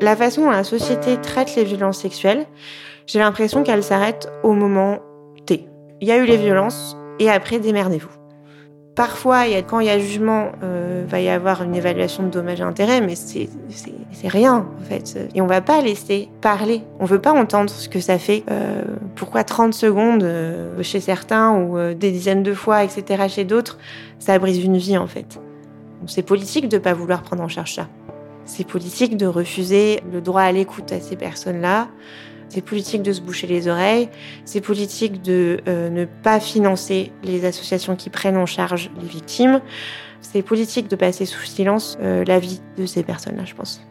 La façon dont la société traite les violences sexuelles, j'ai l'impression qu'elle s'arrête au moment T. Il y a eu les violences et après démerdez-vous. Parfois, il quand il y a jugement, euh, va y avoir une évaluation de dommages et intérêts, mais c'est rien en fait. Et on va pas laisser parler. On veut pas entendre ce que ça fait. Euh, pourquoi 30 secondes euh, chez certains ou des dizaines de fois, etc. chez d'autres, ça brise une vie en fait. C'est politique de pas vouloir prendre en charge ça. C'est politique de refuser le droit à l'écoute à ces personnes-là. C'est politique de se boucher les oreilles. C'est politique de euh, ne pas financer les associations qui prennent en charge les victimes. C'est politique de passer sous silence euh, la vie de ces personnes-là, je pense.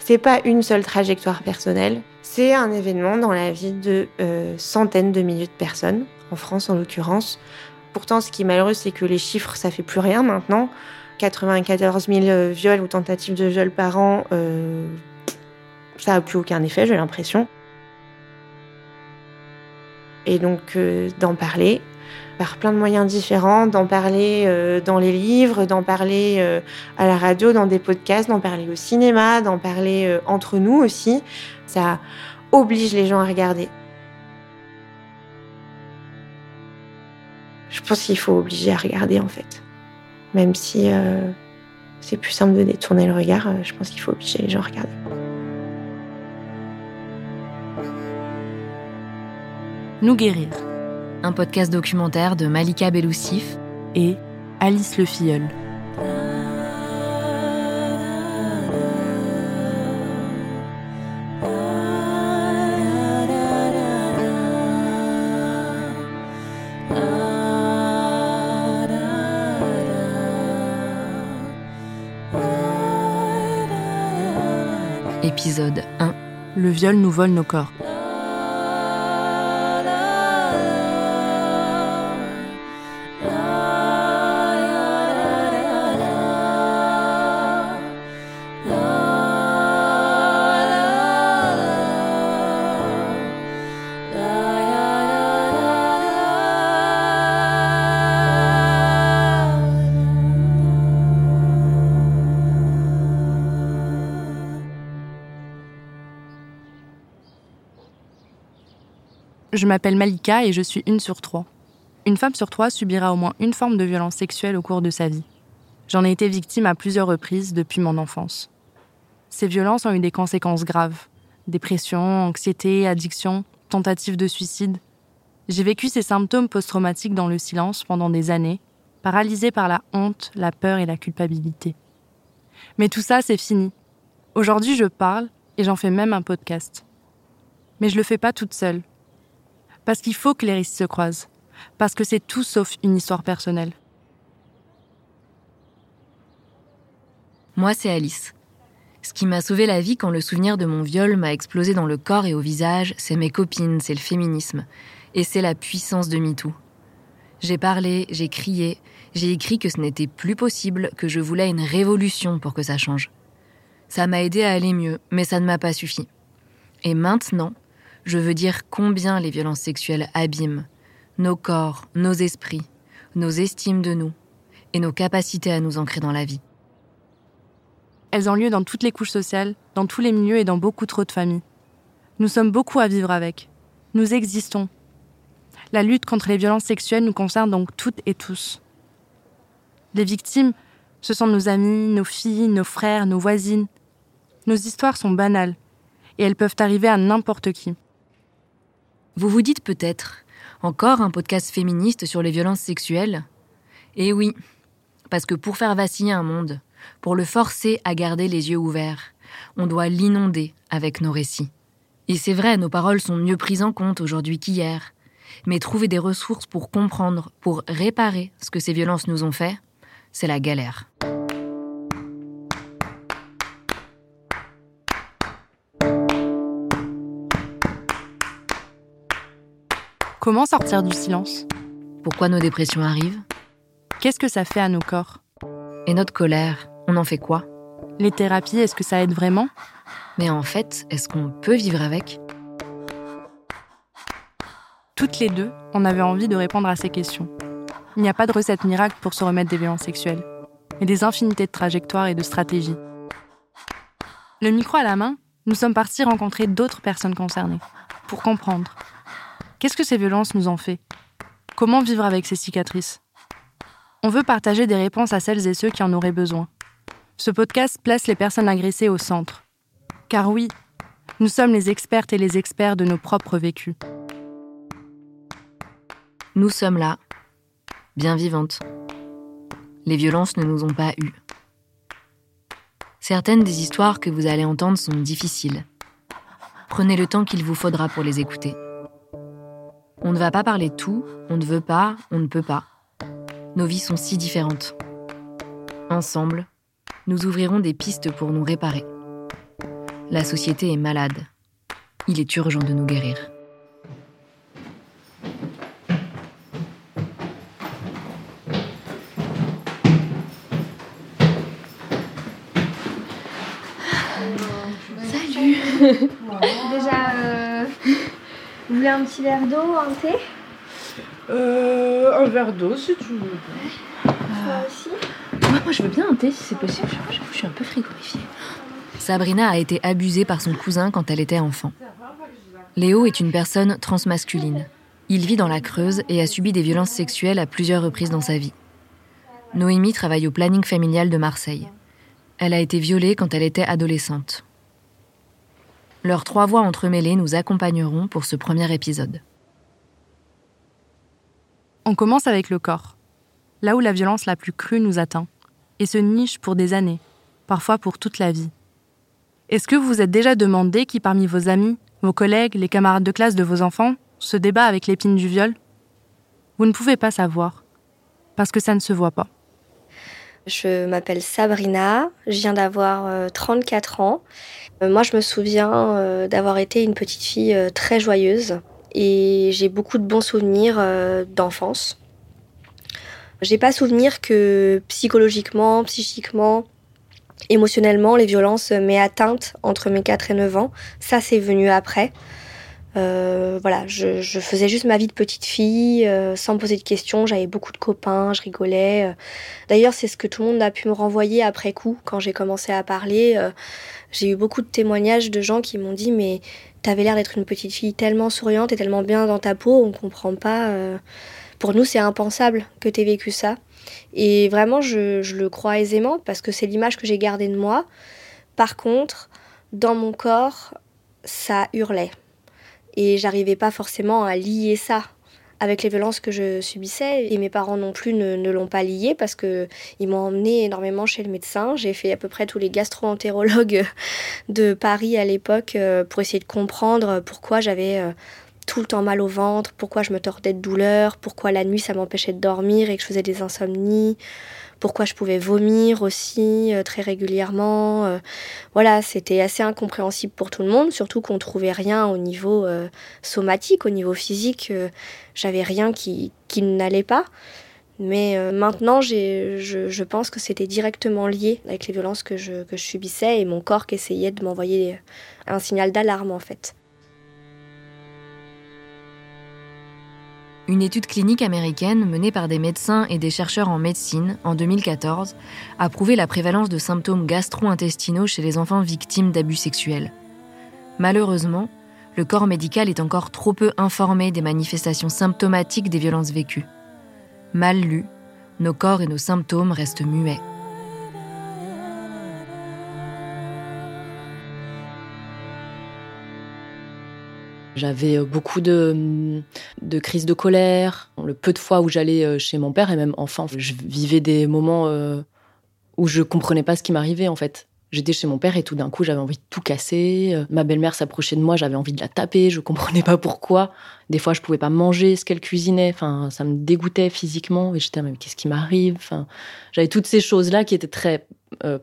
C'est pas une seule trajectoire personnelle. C'est un événement dans la vie de euh, centaines de milliers de personnes, en France en l'occurrence. Pourtant, ce qui est malheureux, c'est que les chiffres, ça fait plus rien maintenant. 94 000 viols ou tentatives de viol par an, euh, ça n'a plus aucun effet, j'ai l'impression. Et donc, euh, d'en parler par plein de moyens différents, d'en parler euh, dans les livres, d'en parler euh, à la radio, dans des podcasts, d'en parler au cinéma, d'en parler euh, entre nous aussi, ça oblige les gens à regarder. Je pense qu'il faut obliger à regarder en fait. Même si euh, c'est plus simple de détourner le regard, euh, je pense qu'il faut obliger les gens à regarder. Nous guérir. Un podcast documentaire de Malika Beloussif et Alice Le Filleul. Épisode 1. Le viol nous vole nos corps. Je m'appelle Malika et je suis une sur trois. Une femme sur trois subira au moins une forme de violence sexuelle au cours de sa vie. J'en ai été victime à plusieurs reprises depuis mon enfance. Ces violences ont eu des conséquences graves. Dépression, anxiété, addiction, tentative de suicide. J'ai vécu ces symptômes post-traumatiques dans le silence pendant des années, paralysée par la honte, la peur et la culpabilité. Mais tout ça, c'est fini. Aujourd'hui, je parle et j'en fais même un podcast. Mais je le fais pas toute seule. Parce qu'il faut que les récits se croisent. Parce que c'est tout sauf une histoire personnelle. Moi, c'est Alice. Ce qui m'a sauvé la vie quand le souvenir de mon viol m'a explosé dans le corps et au visage, c'est mes copines, c'est le féminisme. Et c'est la puissance de MeToo. J'ai parlé, j'ai crié, j'ai écrit que ce n'était plus possible, que je voulais une révolution pour que ça change. Ça m'a aidé à aller mieux, mais ça ne m'a pas suffi. Et maintenant, je veux dire combien les violences sexuelles abîment nos corps, nos esprits, nos estimes de nous et nos capacités à nous ancrer dans la vie. Elles ont lieu dans toutes les couches sociales, dans tous les milieux et dans beaucoup trop de familles. Nous sommes beaucoup à vivre avec. Nous existons. La lutte contre les violences sexuelles nous concerne donc toutes et tous. Les victimes, ce sont nos amis, nos filles, nos frères, nos voisines. Nos histoires sont banales et elles peuvent arriver à n'importe qui. Vous vous dites peut-être, encore un podcast féministe sur les violences sexuelles? Eh oui, parce que pour faire vaciller un monde, pour le forcer à garder les yeux ouverts, on doit l'inonder avec nos récits. Et c'est vrai, nos paroles sont mieux prises en compte aujourd'hui qu'hier. Mais trouver des ressources pour comprendre, pour réparer ce que ces violences nous ont fait, c'est la galère. Comment sortir du silence Pourquoi nos dépressions arrivent Qu'est-ce que ça fait à nos corps Et notre colère, on en fait quoi Les thérapies, est-ce que ça aide vraiment Mais en fait, est-ce qu'on peut vivre avec Toutes les deux, on avait envie de répondre à ces questions. Il n'y a pas de recette miracle pour se remettre des violences sexuelles. mais des infinités de trajectoires et de stratégies. Le micro à la main, nous sommes partis rencontrer d'autres personnes concernées, pour comprendre. Qu'est-ce que ces violences nous ont fait? Comment vivre avec ces cicatrices? On veut partager des réponses à celles et ceux qui en auraient besoin. Ce podcast place les personnes agressées au centre. Car oui, nous sommes les expertes et les experts de nos propres vécus. Nous sommes là, bien vivantes. Les violences ne nous ont pas eues. Certaines des histoires que vous allez entendre sont difficiles. Prenez le temps qu'il vous faudra pour les écouter. On ne va pas parler de tout, on ne veut pas, on ne peut pas. Nos vies sont si différentes. Ensemble, nous ouvrirons des pistes pour nous réparer. La société est malade. Il est urgent de nous guérir. Vous voulez un petit verre d'eau, un thé? Euh, un verre d'eau si tu veux. Toi aussi? Moi, je veux bien un thé si c'est possible. Je suis un peu frigorifiée. Sabrina a été abusée par son cousin quand elle était enfant. Léo est une personne transmasculine. Il vit dans la Creuse et a subi des violences sexuelles à plusieurs reprises dans sa vie. Noémie travaille au planning familial de Marseille. Elle a été violée quand elle était adolescente. Leurs trois voix entremêlées nous accompagneront pour ce premier épisode. On commence avec le corps, là où la violence la plus crue nous atteint, et se niche pour des années, parfois pour toute la vie. Est-ce que vous vous êtes déjà demandé qui parmi vos amis, vos collègues, les camarades de classe de vos enfants se débat avec l'épine du viol? Vous ne pouvez pas savoir, parce que ça ne se voit pas. Je m'appelle Sabrina, je viens d'avoir euh, 34 ans. Euh, moi, je me souviens euh, d'avoir été une petite fille euh, très joyeuse et j'ai beaucoup de bons souvenirs euh, d'enfance. J'ai pas souvenir que psychologiquement, psychiquement, émotionnellement, les violences m'aient atteinte entre mes 4 et 9 ans. Ça, c'est venu après. Euh, voilà, je, je faisais juste ma vie de petite fille, euh, sans poser de questions. J'avais beaucoup de copains, je rigolais. euh. D'ailleurs, c'est ce que tout le monde a pu me renvoyer après coup, quand j'ai commencé à parler. euh, j'ai eu beaucoup de témoignages de gens qui m'ont dit Mais t'avais l'air d'être une petite fille tellement souriante et tellement bien dans ta peau, on comprend pas. euh. Pour nous, c'est impensable que t'aies vécu ça. Et vraiment, je, je le crois aisément parce que c'est l'image que j'ai gardée de moi. Par contre, dans mon corps, ça hurlait. Et j'arrivais pas forcément à lier ça avec les violences que je subissais. Et mes parents non plus ne, l'ont pas lié parce que ils m'ont emmené énormément chez le médecin. J'ai fait à peu près tous les gastro-entérologues de Paris à l'époque euh, pour essayer de comprendre pourquoi j'avais euh, tout le temps mal au ventre, pourquoi je me tordais de douleur, pourquoi la nuit ça m'empêchait de dormir et que je faisais des insomnies, pourquoi je pouvais vomir aussi euh, très régulièrement. euh, voilà, c'était assez incompréhensible pour tout le monde, surtout qu'on trouvait rien au niveau euh, somatique, au niveau physique. J'avais rien qui, qui n'allait pas. Mais euh, maintenant, je, je pense que c'était directement lié avec les violences que je, que je subissais et mon corps qui essayait de m'envoyer un signal d'alarme en fait. Une étude clinique américaine menée par des médecins et des chercheurs en médecine en 2014 a prouvé la prévalence de symptômes gastro-intestinaux chez les enfants victimes d'abus sexuels. Malheureusement, le corps médical est encore trop peu informé des manifestations symptomatiques des violences vécues. Mal lus, nos corps et nos symptômes restent muets. J'avais euh, beaucoup de, crises de colère. Le peu de fois où j'allais euh, chez mon père, et même enfant, je vivais des moments euh, où je comprenais pas ce qui m'arrivait en fait. J'étais chez mon père et tout d'un coup j'avais envie de tout casser. Ma belle-mère s'approchait de moi, j'avais envie de la taper, je comprenais pas pourquoi. Des fois je pouvais pas manger ce qu'elle cuisinait, enfin ça me dégoûtait physiquement et j'étais mais qu'est-ce qui m'arrive? Enfin, j'avais toutes ces choses là qui étaient très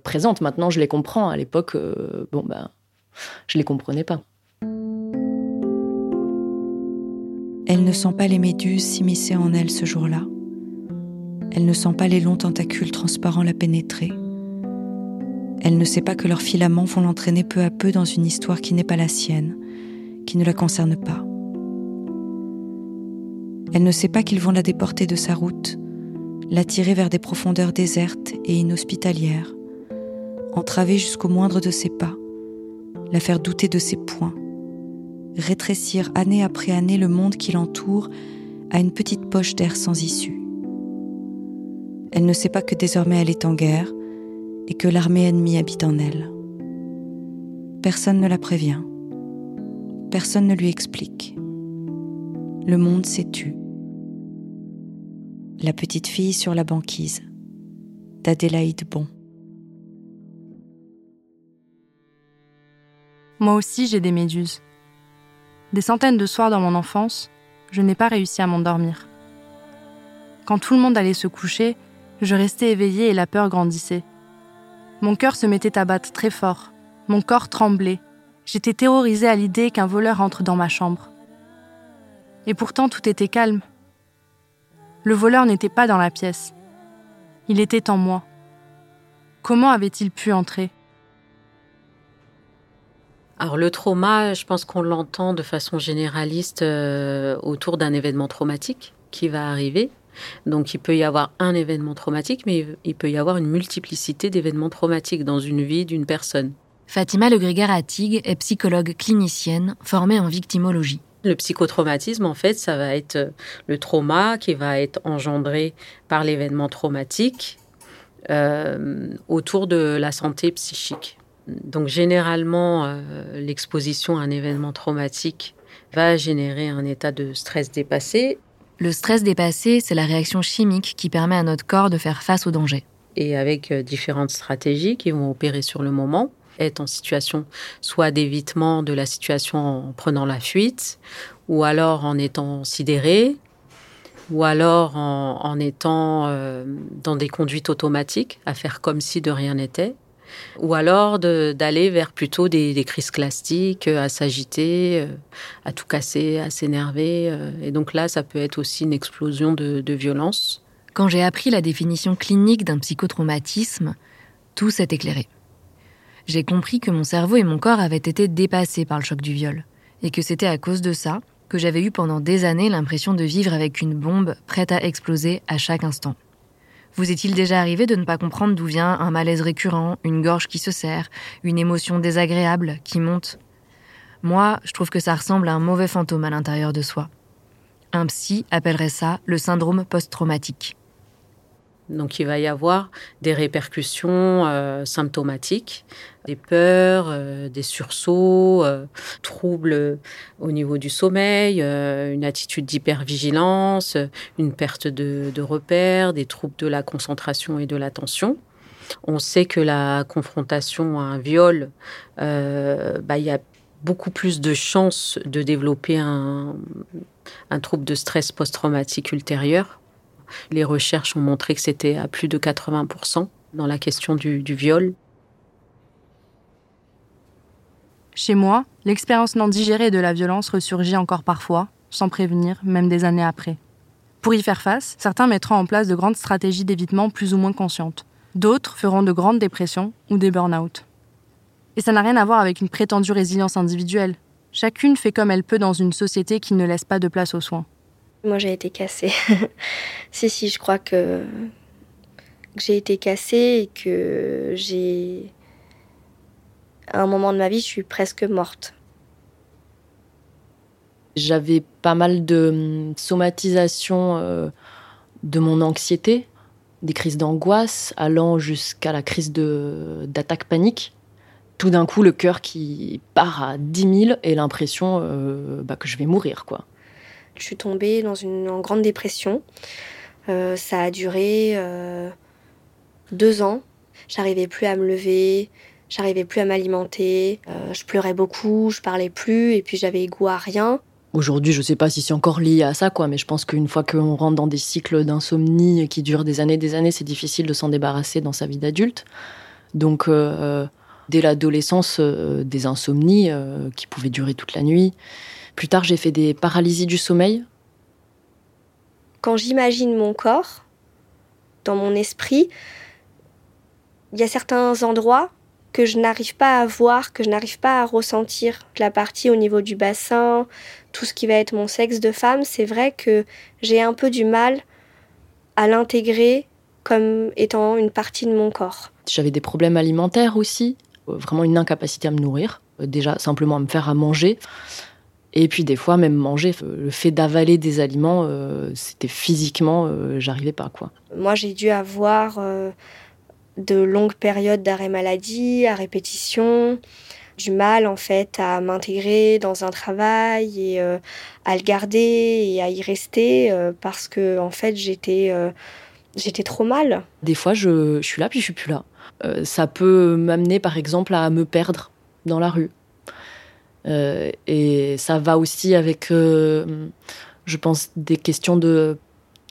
présentes. Maintenant je les comprends. À l'époque, euh, bon ben, je les comprenais pas. Elle ne sent pas les méduses s'immiscer en elle ce jour-là. Elle ne sent pas les longs tentacules transparents la pénétrer. Elle ne sait pas que leurs filaments vont l'entraîner peu à peu dans une histoire qui n'est pas la sienne, qui ne la concerne pas. Elle ne sait pas qu'ils vont la déporter de sa route, l'attirer vers des profondeurs désertes et inhospitalières, entraver jusqu'au moindre de ses pas, la faire douter de ses points, rétrécir année après année le monde qui l'entoure à une petite poche d'air sans issue. Elle ne sait pas que désormais elle est en guerre et que l'armée ennemie habite en elle. Personne ne la prévient. Personne ne lui explique. Le monde s'est tu. La petite fille sur la banquise d'Adélaïde Bon. Moi aussi, j'ai des méduses. Des centaines de soirs dans mon enfance, je n'ai pas réussi à m'endormir. Quand tout le monde allait se coucher, je restais éveillée et la peur grandissait. Mon cœur se mettait à battre très fort, mon corps tremblait. J'étais terrorisée à l'idée qu'un voleur entre dans ma chambre. Et pourtant tout était calme. Le voleur n'était pas dans la pièce. Il était en moi. Comment avait-il pu entrer? Alors le trauma, je pense qu'on l'entend de façon généraliste euh, autour d'un événement traumatique qui va arriver. Donc il peut y avoir un événement traumatique, mais il peut y avoir une multiplicité d'événements traumatiques dans une vie d'une personne. Fatima Le Grégar-Attig est psychologue clinicienne formée en victimologie. Le psychotraumatisme, en fait, ça va être euh, le trauma qui va être engendré par l'événement traumatique euh, autour de la santé psychique. Donc généralement, euh, l'exposition à un événement traumatique va générer un état de stress dépassé. Le stress dépassé, c'est la réaction chimique qui permet à notre corps de faire face au danger. Et avec différentes stratégies qui vont opérer sur le moment être en situation soit d'évitement de la situation en prenant la fuite, ou alors en étant sidéré, ou alors en, étant euh, dans des conduites automatiques, à faire comme si de rien n'était, ou alors d'aller vers plutôt des, crises classiques, à s'agiter, euh, à tout casser, à s'énerver. Euh. et donc là, ça peut être aussi une explosion de, de violence. Quand j'ai appris la définition clinique d'un psychotraumatisme, tout s'est éclairé j'ai compris que mon cerveau et mon corps avaient été dépassés par le choc du viol, et que c'était à cause de ça que j'avais eu pendant des années l'impression de vivre avec une bombe prête à exploser à chaque instant. Vous est-il déjà arrivé de ne pas comprendre d'où vient un malaise récurrent, une gorge qui se serre, une émotion désagréable qui monte? Moi, je trouve que ça ressemble à un mauvais fantôme à l'intérieur de soi. Un psy appellerait ça le syndrome post-traumatique. Donc il va y avoir des répercussions euh, symptomatiques, des peurs, euh, des sursauts, euh, troubles au niveau du sommeil, une attitude d'hypervigilance, une perte de, de repères, des troubles de la concentration et de l'attention. On sait que la confrontation à un viol, bah, il y a beaucoup plus de chances de développer un, un trouble de stress post-traumatique ultérieur les recherches ont montré que c'était à plus de 80% dans la question du, viol. Chez moi, l'expérience non digérée de la violence ressurgit encore parfois, sans prévenir, même des années après. Pour y faire face, certains mettront en place de grandes stratégies d'évitement plus ou moins conscientes. D'autres feront de grandes dépressions ou des burn-out. Et ça n'a rien à voir avec une prétendue résilience individuelle. Chacune fait comme elle peut dans une société qui ne laisse pas de place aux soins. Moi, j'ai été cassée. si, si, je crois que, j'ai été cassée et que j'ai. À un moment de ma vie, je suis presque morte. J'avais pas mal de hum, somatisation euh, de mon anxiété, des crises d'angoisse allant jusqu'à la crise d'attaque panique. Tout d'un coup, le cœur qui part à 10 000 et l'impression euh, bah, que je vais mourir, quoi. Je suis tombée dans une grande dépression. Euh, ça a duré euh, deux ans. J'arrivais plus à me lever, j'arrivais plus à m'alimenter. Euh, je pleurais beaucoup, je parlais plus et puis j'avais goût à rien. Aujourd'hui, je ne sais pas si c'est encore lié à ça, quoi, mais je pense qu'une fois qu'on rentre dans des cycles d'insomnie qui durent des années, des années, c'est difficile de s'en débarrasser dans sa vie d'adulte. Donc, dès l'adolescence, des insomnies qui pouvaient durer toute la nuit, plus tard, j'ai fait des paralysies du sommeil. Quand j'imagine mon corps, dans mon esprit, il y a certains endroits que je n'arrive pas à voir, que je n'arrive pas à ressentir. La partie au niveau du bassin, tout ce qui va être mon sexe de femme, c'est vrai que j'ai un peu du mal à l'intégrer comme étant une partie de mon corps. J'avais des problèmes alimentaires aussi, euh, vraiment une incapacité à me nourrir, euh, déjà simplement à me faire à manger. Et puis des fois, même manger, le fait d'avaler des aliments, c'était physiquement, j'arrivais pas quoi. Moi, j'ai dû avoir de longues périodes d'arrêt maladie à répétition, du mal en fait à m'intégrer dans un travail et euh, à le garder et à y rester euh, parce que en fait j'étais euh, j'étais trop mal. Des fois je, je, suis là puis je suis plus là. ça peut m'amener par exemple à me perdre dans la rue. Et ça va aussi avec je pense des questions de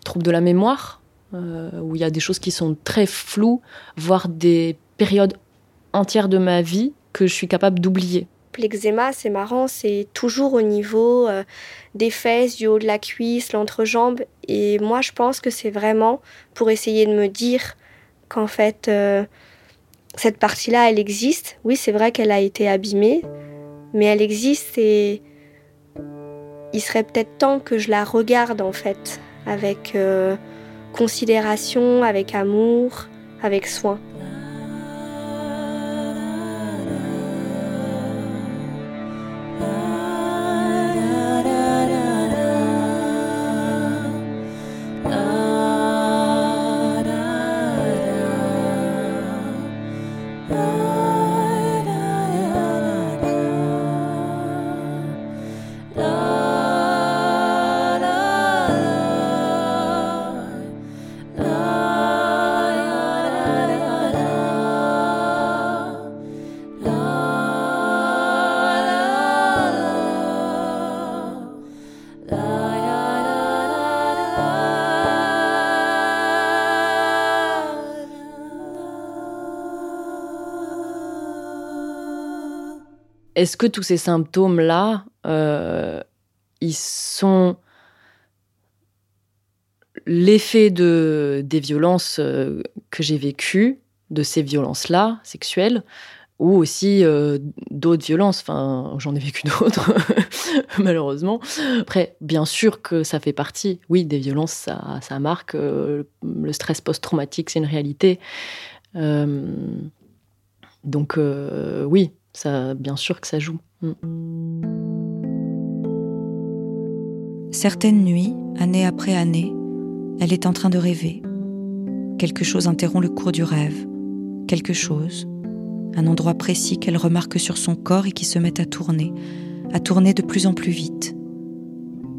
troubles de la mémoire où il y a des choses qui sont très floues, voire des périodes entières de ma vie que je suis capable d'oublier. L'eczéma, c'est marrant, c'est toujours au niveau euh, des fesses, du haut de la cuisse, l'entrejambe. Et moi, je pense que c'est vraiment pour essayer de me dire qu'en fait, euh, cette partie-là, elle existe. Oui, c'est vrai qu'elle a été abîmée, mais elle existe et il serait peut-être temps que je la regarde en fait, avec euh, considération, avec amour, avec soin. Est-ce que tous ces symptômes-là, euh, ils sont l'effet de, des violences euh, que j'ai vécues, de ces violences-là, sexuelles, ou aussi euh, d'autres violences? Enfin, j'en ai vécu d'autres, malheureusement. Après, bien sûr que ça fait partie. Oui, des violences, ça marque. le stress post-traumatique, c'est une réalité. donc, oui, ça, bien sûr que ça joue. Mm. Certaines nuits, année après année, elle est en train de rêver. Quelque chose interrompt le cours du rêve. Quelque chose, un endroit précis qu'elle remarque sur son corps et qui se met à tourner, à tourner de plus en plus vite.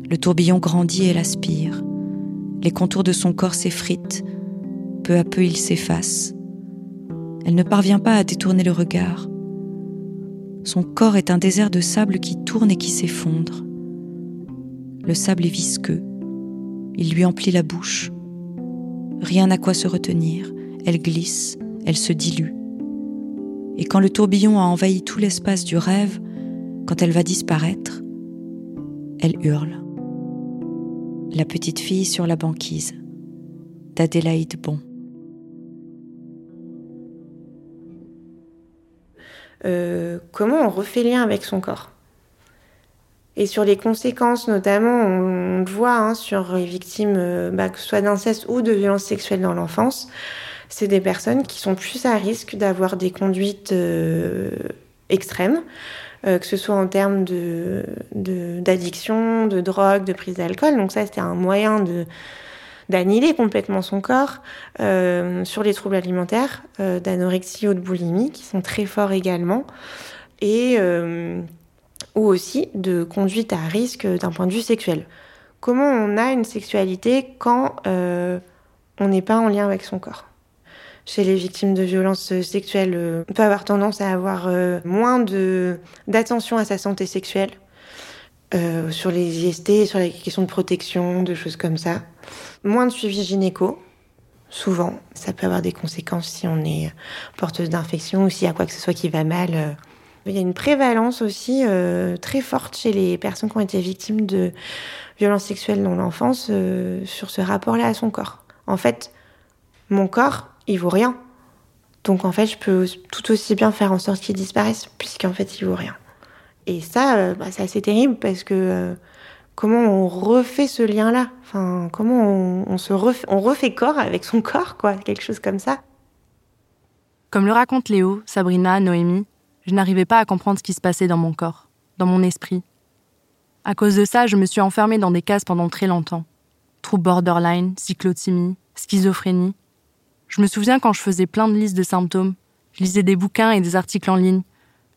Le tourbillon grandit et l'aspire. Les contours de son corps s'effritent. Peu à peu, il s'efface. Elle ne parvient pas à détourner le regard. Son corps est un désert de sable qui tourne et qui s'effondre. Le sable est visqueux. Il lui emplit la bouche. Rien à quoi se retenir. Elle glisse, elle se dilue. Et quand le tourbillon a envahi tout l'espace du rêve, quand elle va disparaître, elle hurle. La petite fille sur la banquise d'Adélaïde Bon. Euh, comment on refait lien avec son corps? Et sur les conséquences, notamment, on, le voit hein, sur les victimes, euh, bah, que ce soit d'inceste ou de violences sexuelles dans l'enfance, c'est des personnes qui sont plus à risque d'avoir des conduites euh, extrêmes, que ce soit en termes d'addiction, de, de drogue, de prise d'alcool. Donc ça, c'était un moyen de d'annihiler complètement son corps, euh, sur les troubles alimentaires, euh, d'anorexie ou de boulimie, qui sont très forts également, et euh, ou aussi de conduite à risque d'un point de vue sexuel. Comment on a une sexualité quand on n'est pas en lien avec son corps? Chez les victimes de violences sexuelles, on peut avoir tendance à avoir moins d'attention à sa santé sexuelle, sur les IST, sur les questions de protection, de choses comme ça. Moins de suivi gynéco, souvent. Ça peut avoir des conséquences si on est porteuse d'infection ou s'il y a quoi que ce soit qui va mal. Euh. Il y a une prévalence aussi euh, très forte chez les personnes qui ont été victimes de violences sexuelles dans l'enfance euh, sur ce rapport-là à son corps. En fait, mon corps, il vaut rien. Donc en fait, je peux tout aussi bien faire en sorte qu'il disparaisse, puisqu'en fait, il vaut rien. Et ça, bah, c'est assez terrible parce que comment on refait ce lien-là? Enfin, comment on, se refait, on refait corps avec son corps, quoi, quelque chose comme ça. Comme le racontent Léo, Sabrina, Noémie, je n'arrivais pas à comprendre ce qui se passait dans mon corps, dans mon esprit. À cause de ça, je me suis enfermée dans des cases pendant très longtemps. Troubles borderline, cyclothymie, schizophrénie. Je me souviens quand je faisais plein de listes de symptômes. Je lisais des bouquins et des articles en ligne.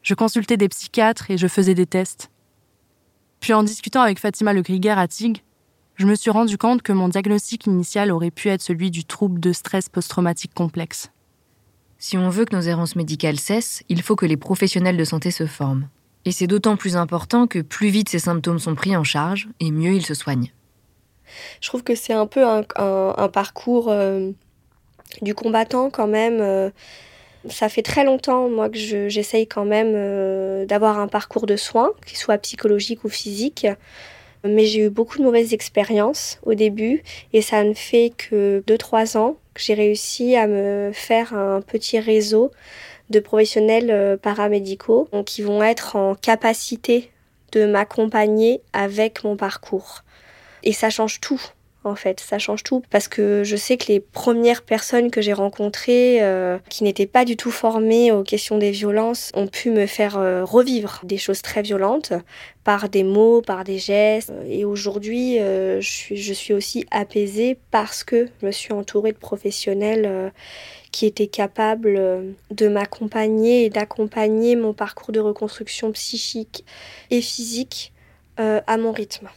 Je consultais des psychiatres et je faisais des tests. Puis en discutant avec Fatima Le Griguer à TIG, je me suis rendu compte que mon diagnostic initial aurait pu être celui du trouble de stress post-traumatique complexe. Si on veut que nos errances médicales cessent, il faut que les professionnels de santé se forment. Et c'est d'autant plus important que plus vite ces symptômes sont pris en charge, et mieux ils se soignent. Je trouve que c'est un peu un, parcours euh, du combattant quand même. Euh, ça fait très longtemps, moi, que j'essaye quand même euh, d'avoir un parcours de soins, qu'il soit psychologique ou physique. Mais j'ai eu beaucoup de mauvaises expériences au début et ça ne fait que 2-3 ans que j'ai réussi à me faire un petit réseau de professionnels euh, paramédicaux qui vont être en capacité de m'accompagner avec mon parcours. Et ça change tout en fait. Ça change tout parce que je sais que les premières personnes que j'ai rencontrées euh, qui n'étaient pas du tout formées aux questions des violences ont pu me faire euh, revivre des choses très violentes par des mots, par des gestes. Et aujourd'hui, euh, je, suis, je suis aussi apaisée parce que je me suis entourée de professionnels qui étaient capables de m'accompagner et d'accompagner mon parcours de reconstruction psychique et physique à mon rythme.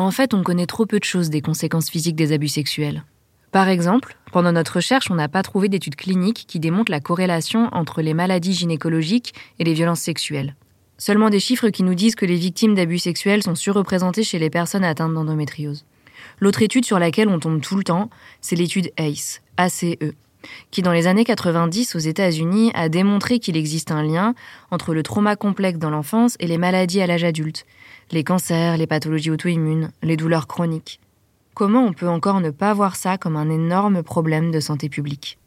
En fait, on connaît trop peu de choses des conséquences physiques des abus sexuels. Par exemple, pendant notre recherche, on n'a pas trouvé d'études cliniques qui démontrent la corrélation entre les maladies gynécologiques et les violences sexuelles. Seulement des chiffres qui nous disent que les victimes d'abus sexuels sont surreprésentées chez les personnes atteintes d'endométriose. L'autre étude sur laquelle on tombe tout le temps, c'est l'étude ACE, ACE, qui dans les années 90 aux États-Unis a démontré qu'il existe un lien entre le trauma complexe dans l'enfance et les maladies à l'âge adulte, les cancers, les pathologies auto-immunes, les douleurs chroniques. Comment on peut encore ne pas voir ça comme un énorme problème de santé publique?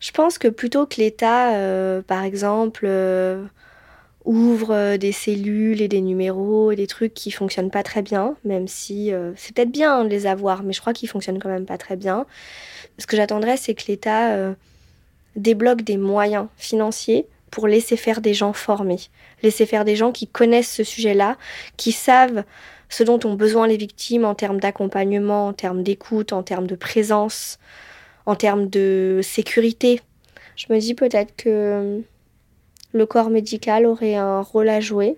Je pense que plutôt que l'État, euh, par exemple, euh, ouvre euh, des cellules et des numéros et des trucs qui fonctionnent pas très bien, même si c'est peut-être bien de les avoir, mais je crois qu'ils fonctionnent quand même pas très bien. Ce que j'attendrais, c'est que l'État débloque des moyens financiers pour laisser faire des gens formés, laisser faire des gens qui connaissent ce sujet-là, qui savent ce dont ont besoin les victimes en termes d'accompagnement, en termes d'écoute, en termes de présence, en termes de sécurité. Je me dis peut-être que le corps médical aurait un rôle à jouer,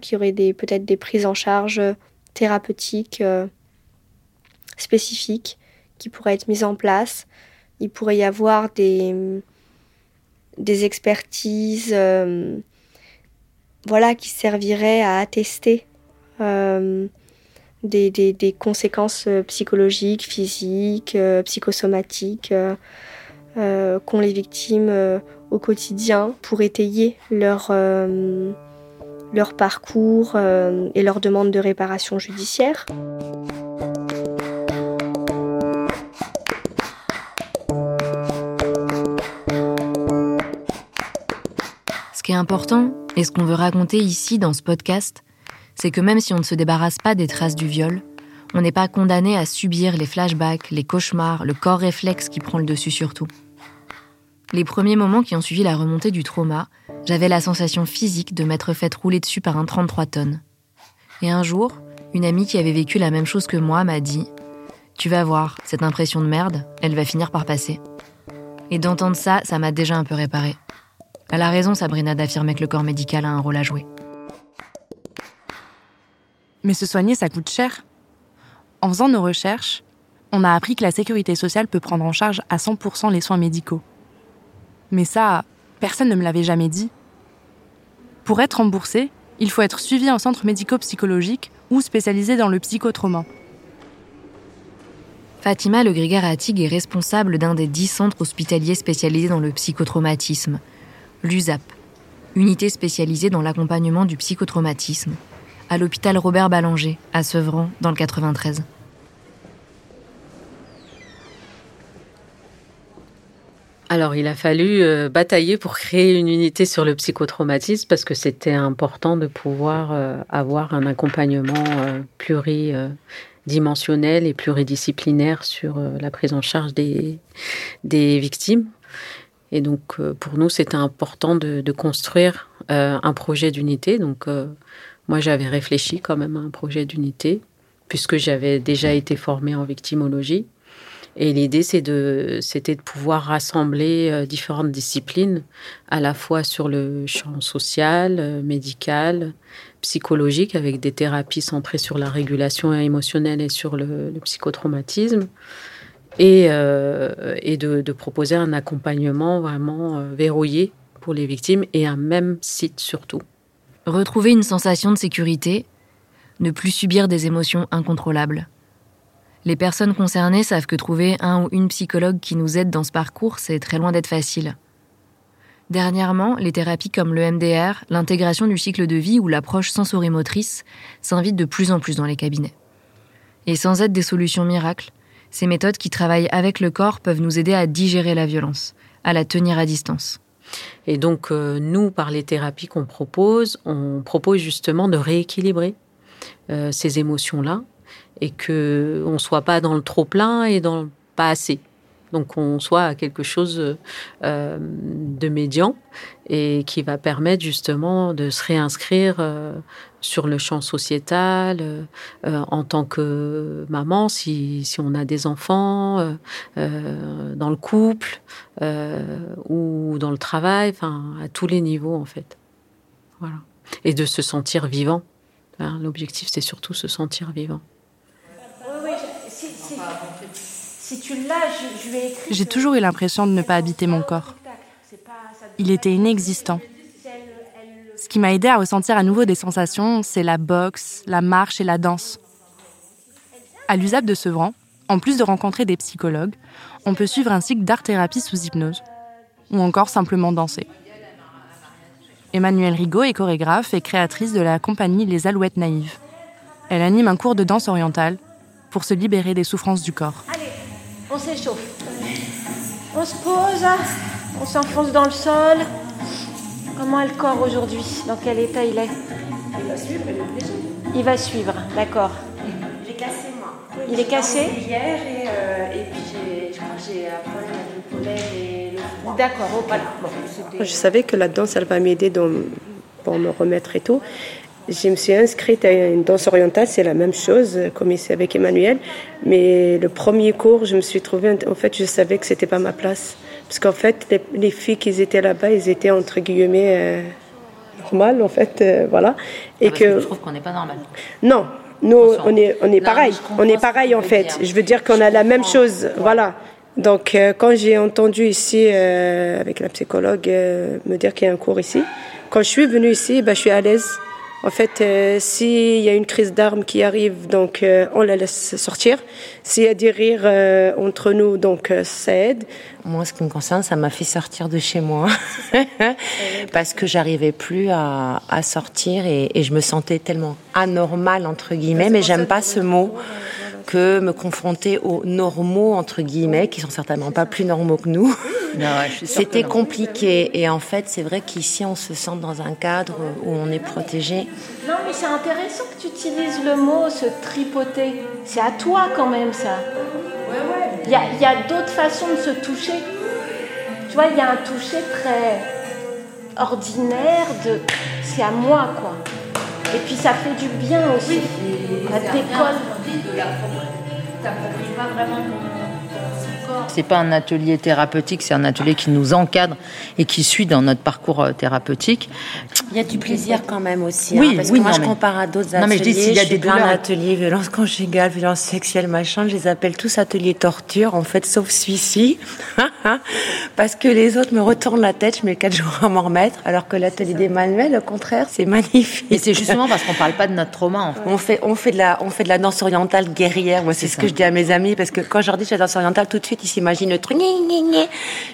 qu'il y aurait peut-être des prises en charge thérapeutiques euh, spécifiques qui pourraient être mises en place. Il pourrait y avoir des, des expertises euh, voilà, qui serviraient à attester euh, des, conséquences psychologiques, physiques, euh, psychosomatiques qu'ont les victimes au quotidien pour étayer leur, leur parcours et leur demande de réparation judiciaire. Qui est important, et ce qu'on veut raconter ici dans ce podcast, c'est que même si on ne se débarrasse pas des traces du viol, on n'est pas condamné à subir les flashbacks, les cauchemars, le corps réflexe qui prend le dessus sur tout. Les premiers moments qui ont suivi la remontée du trauma, j'avais la sensation physique de m'être faite rouler dessus par un 33 tonnes. Et un jour, une amie qui avait vécu la même chose que moi m'a dit Tu vas voir, cette impression de merde, elle va finir par passer. Et d'entendre ça, ça m'a déjà un peu réparé. Elle a raison, Sabrina, d'affirmer que le corps médical a un rôle à jouer. Mais se soigner, ça coûte cher. En faisant nos recherches, on a appris que la sécurité sociale peut prendre en charge à 100% les soins médicaux. Mais ça, personne ne me l'avait jamais dit. Pour être remboursé, il faut être suivi en centre médico-psychologique ou spécialisé dans le psychotrauma. Fatima Le Grigaratig est responsable d'un des dix centres hospitaliers spécialisés dans le psychotraumatisme, l'USAP, unité spécialisée dans l'accompagnement du psychotraumatisme, à l'hôpital Robert Ballanger, à Sevran, dans le 93. alors, il a fallu euh, batailler pour créer une unité sur le psychotraumatisme parce que c'était important de pouvoir euh, avoir un accompagnement euh, pluridimensionnel et pluridisciplinaire sur la prise en charge des, des victimes. Et donc, pour nous, c'était important de, de construire un projet d'unité. Donc, moi, j'avais réfléchi quand même à un projet d'unité puisque j'avais déjà été formée en victimologie. Et l'idée, c'est de, c'était de pouvoir rassembler euh, différentes disciplines, à la fois sur le champ social, euh, médical, psychologique, avec des thérapies centrées sur la régulation émotionnelle et sur le, psychotraumatisme, et, euh, de, de, proposer un accompagnement vraiment verrouillé pour les victimes et un même site surtout. Retrouver une sensation de sécurité, ne plus subir des émotions incontrôlables. Les personnes concernées savent que trouver un ou une psychologue qui nous aide dans ce parcours, c'est très loin d'être facile. Dernièrement, les thérapies comme le MDR, l'intégration du cycle de vie ou l'approche sensorimotrice s'invitent de plus en plus dans les cabinets. Et sans être des solutions miracles, ces méthodes qui travaillent avec le corps peuvent nous aider à digérer la violence, à la tenir à distance. Et donc, euh, nous, par les thérapies qu'on propose, on propose justement de rééquilibrer euh, ces émotions-là et que on soit pas dans le trop plein et dans le pas assez. Donc on soit à quelque chose euh, de médian et qui va permettre justement de se réinscrire sur le champ sociétal euh, en tant que maman, si, si on a des enfants, dans le couple ou dans le travail, enfin à tous les niveaux en fait. Voilà. Et de se sentir vivant. Hein, l'objectif c'est surtout se sentir vivant. J'ai toujours eu l'impression de ne pas habiter mon corps. Il était inexistant. Ce qui m'a aidé à ressentir à nouveau des sensations, c'est la boxe, la marche et la danse. À l'USAP de Sevran, en plus de rencontrer des psychologues, on peut suivre un cycle d'art-thérapie sous hypnose, ou encore simplement danser. Emmanuelle Rigaud est chorégraphe et créatrice de la compagnie Les Alouettes Naïves. Elle anime un cours de danse orientale pour se libérer des souffrances du corps. Allez, on s'échauffe. On se pose, on s'enfonce dans le sol. Comment est le corps aujourd'hui Dans quel état il est Il va suivre, il va suivre, d'accord. J'ai cassé moi. Il est cassé Hier et, euh, et puis je crois que j'ai un problème avec le pollen et le froid. D'accord, ok. Voilà. Bon, je savais que la danse, elle va m'aider pour me remettre et tout. Je me suis inscrite à une danse orientale, c'est la même chose, comme ici avec Emmanuel. Mais le premier cours, je me suis trouvée, en fait, je savais que c'était pas ma place. Parce qu'en fait, les, filles qui étaient là-bas, ils étaient entre guillemets euh, normales, en fait, euh, voilà. Et ah, que. Je trouve qu'on n'est pas normal. Non, nous, on est, on est pareil. On est pareil, en fait. Je veux dire qu'on a la même chose, voilà. Donc, euh, quand j'ai entendu ici, avec la psychologue, me dire qu'il y a un cours ici, quand je suis venue ici, ben, je suis à l'aise. En fait, euh, s'il y a une crise d'armes qui arrive, donc euh, on la laisse sortir. S'il y a des rires euh, entre nous, donc ça aide. Moi, ce qui me concerne, ça m'a fait sortir de chez moi parce que j'arrivais plus à, à sortir et, et, je me sentais tellement anormale entre guillemets, mais j'aime pas ce mot que me confronter aux normaux, entre guillemets, qui sont certainement pas plus normaux que nous. C'était compliqué. Et en fait, c'est vrai qu'ici, on se sent dans un cadre où on est protégé. Non, mais c'est intéressant que tu utilises le mot se tripoter. C'est à toi quand même, ça. Il y a, y a d'autres façons de se toucher. Tu vois, il y a un toucher très ordinaire de c'est à moi, quoi. Et puis ça fait du bien aussi. Oui, ça décolle. T'appropries pas vraiment c'est pas un atelier thérapeutique, c'est un atelier qui nous encadre et qui suit dans notre parcours euh, thérapeutique. Il y a du plaisir quand même aussi. Oui, hein, parce que moi, je compare à d'autres ateliers. Non, mais je dis, s'il y a des plein d'ateliers, violence conjugale, violence sexuelle, machin, je les appelle tous ateliers torture, en fait, sauf celui-ci. parce que les autres me retournent la tête, je mets quatre jours à m'en remettre, alors que l'atelier d'Emmanuel, au contraire, c'est magnifique. Et c'est justement parce qu'on parle pas de notre trauma, en fait. On fait, on fait de la, on fait de la danse orientale guerrière. Moi, c'est ce que je dis à mes amis, parce que quand je leur dis que la danse orientale, tout de suite, ils s'imaginent le truc.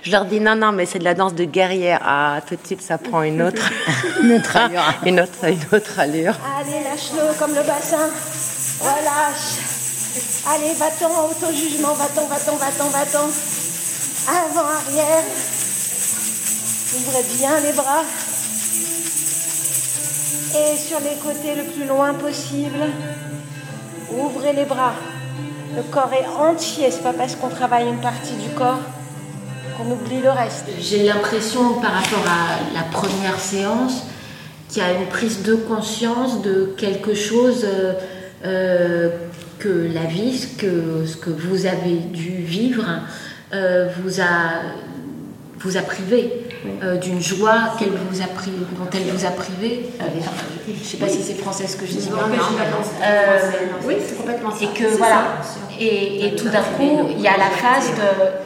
Je leur dis non, non, mais c'est de la danse de guerrière. Ah, tout de suite, ça prend une autre, une autre allure. une, autre, une autre allure. Allez, lâche-le comme le bassin. Relâche. Allez, va-t'en, auto-jugement, va-t'en, va-t'en, va-t'en, va-t'en. Ah avant-arrière. Ouvrez bien les bras. Et sur les côtés le plus loin possible. Ouvrez les bras. Le corps est entier. C'est pas parce qu'on travaille une partie du corps qu'on oublie le reste. J'ai l'impression par rapport à la première séance qu'il y a une prise de conscience de quelque chose euh, euh, que la vie, ce que, ce que vous avez dû vivre, euh, vous, a, vous a privé. d'une joie qu'elle vous a pris, dont elle vous a privé. je ne sais pas si c'est français ce que je dis. Non, oui, c'est complètement ça. Et que voilà. Et, et tout d'un coup, il y a la phase de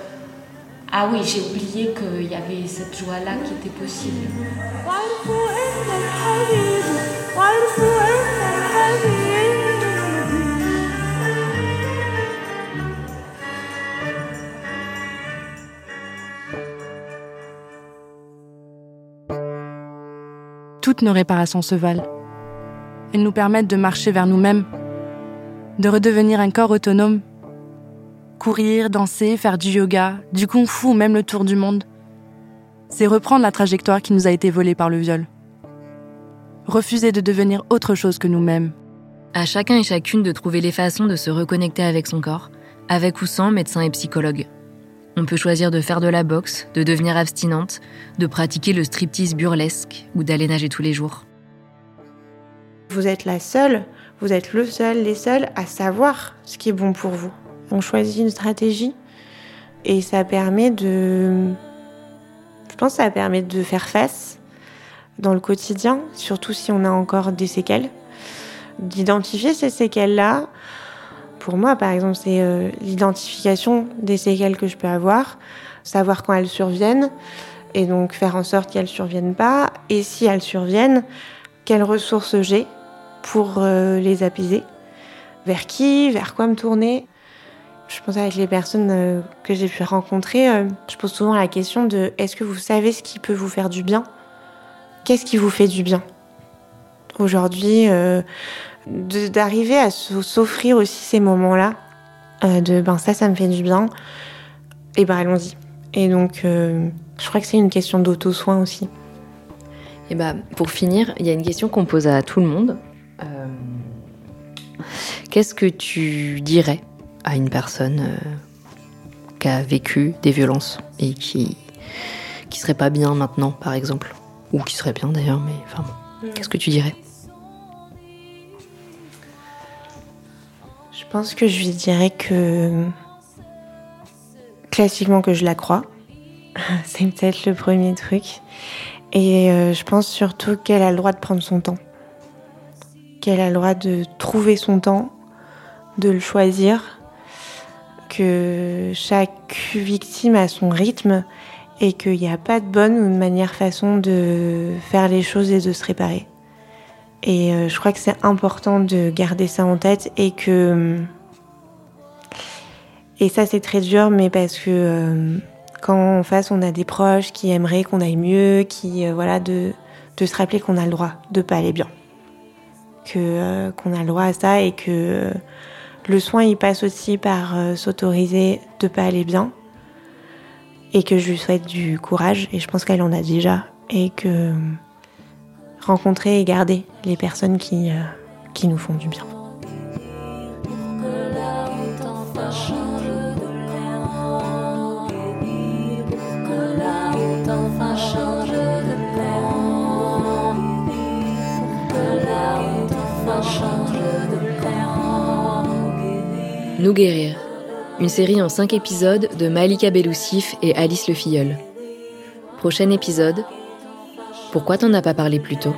ah oui, j'ai oublié qu'il y avait cette joie-là qui était possible. Toutes nos réparations se valent. Elles nous permettent de marcher vers nous-mêmes, de redevenir un corps autonome Courir, danser, faire du yoga, du kung-fu ou même le tour du monde. C'est reprendre la trajectoire qui nous a été volée par le viol. Refuser de devenir autre chose que nous-mêmes. À chacun et chacune de trouver les façons de se reconnecter avec son corps, avec ou sans médecin et psychologue. On peut choisir de faire de la boxe, de devenir abstinente, de pratiquer le striptease burlesque ou d'aller nager tous les jours. Vous êtes la seule, vous êtes le seul, les seuls à savoir ce qui est bon pour vous. On choisit une stratégie et ça permet de. Je pense que ça permet de faire face dans le quotidien, surtout si on a encore des séquelles, d'identifier ces séquelles-là. Pour moi, par exemple, c'est euh, l'identification des séquelles que je peux avoir, savoir quand elles surviennent, et donc faire en sorte qu'elles ne surviennent pas, et si elles surviennent, quelles ressources j'ai pour euh, les apaiser, vers qui, vers quoi me tourner? Je pense avec les personnes euh, que j'ai pu rencontrer, euh, je pose souvent la question de est-ce que vous savez ce qui peut vous faire du bien? Qu'est-ce qui vous fait du bien? Aujourd'hui, euh, d'arriver à s'offrir aussi ces moments-là, de ben ça, ça me fait du bien, et ben allons-y. Et donc, je crois que c'est une question d'auto-soin aussi. Et ben, pour finir, il y a une question qu'on pose à tout le monde. Qu'est-ce que tu dirais à une personne euh, qui a vécu des violences et qui qui serait pas bien maintenant, par exemple, ou qui serait bien d'ailleurs, mais enfin, mm. qu'est-ce que tu dirais? Je pense que je lui dirais que classiquement que je la crois. C'est peut-être le premier truc. Et euh, je pense surtout qu'elle a le droit de prendre son temps. Qu'elle a le droit de trouver son temps, de le choisir que chaque victime a son rythme et qu'il n'y a pas de bonne ou de manière façon de faire les choses et de se réparer. Et euh, je crois que c'est important de garder ça en tête et que... Et ça c'est très dur, mais parce que euh, quand en face on a des proches qui aimeraient qu'on aille mieux, qui euh, voilà, de, de se rappeler qu'on a le droit de pas aller bien, que qu'on a le droit à ça et que le soin, il passe aussi par euh, s'autoriser de pas aller bien et que je lui souhaite du courage et je pense qu'elle en a déjà et que rencontrer et garder les personnes qui, euh, qui nous font du bien. Nous guérir, une série en 5 épisodes de Malika Beloussif et Alice Le Filleul. Prochain épisode Pourquoi t'en as pas parlé plus tôt?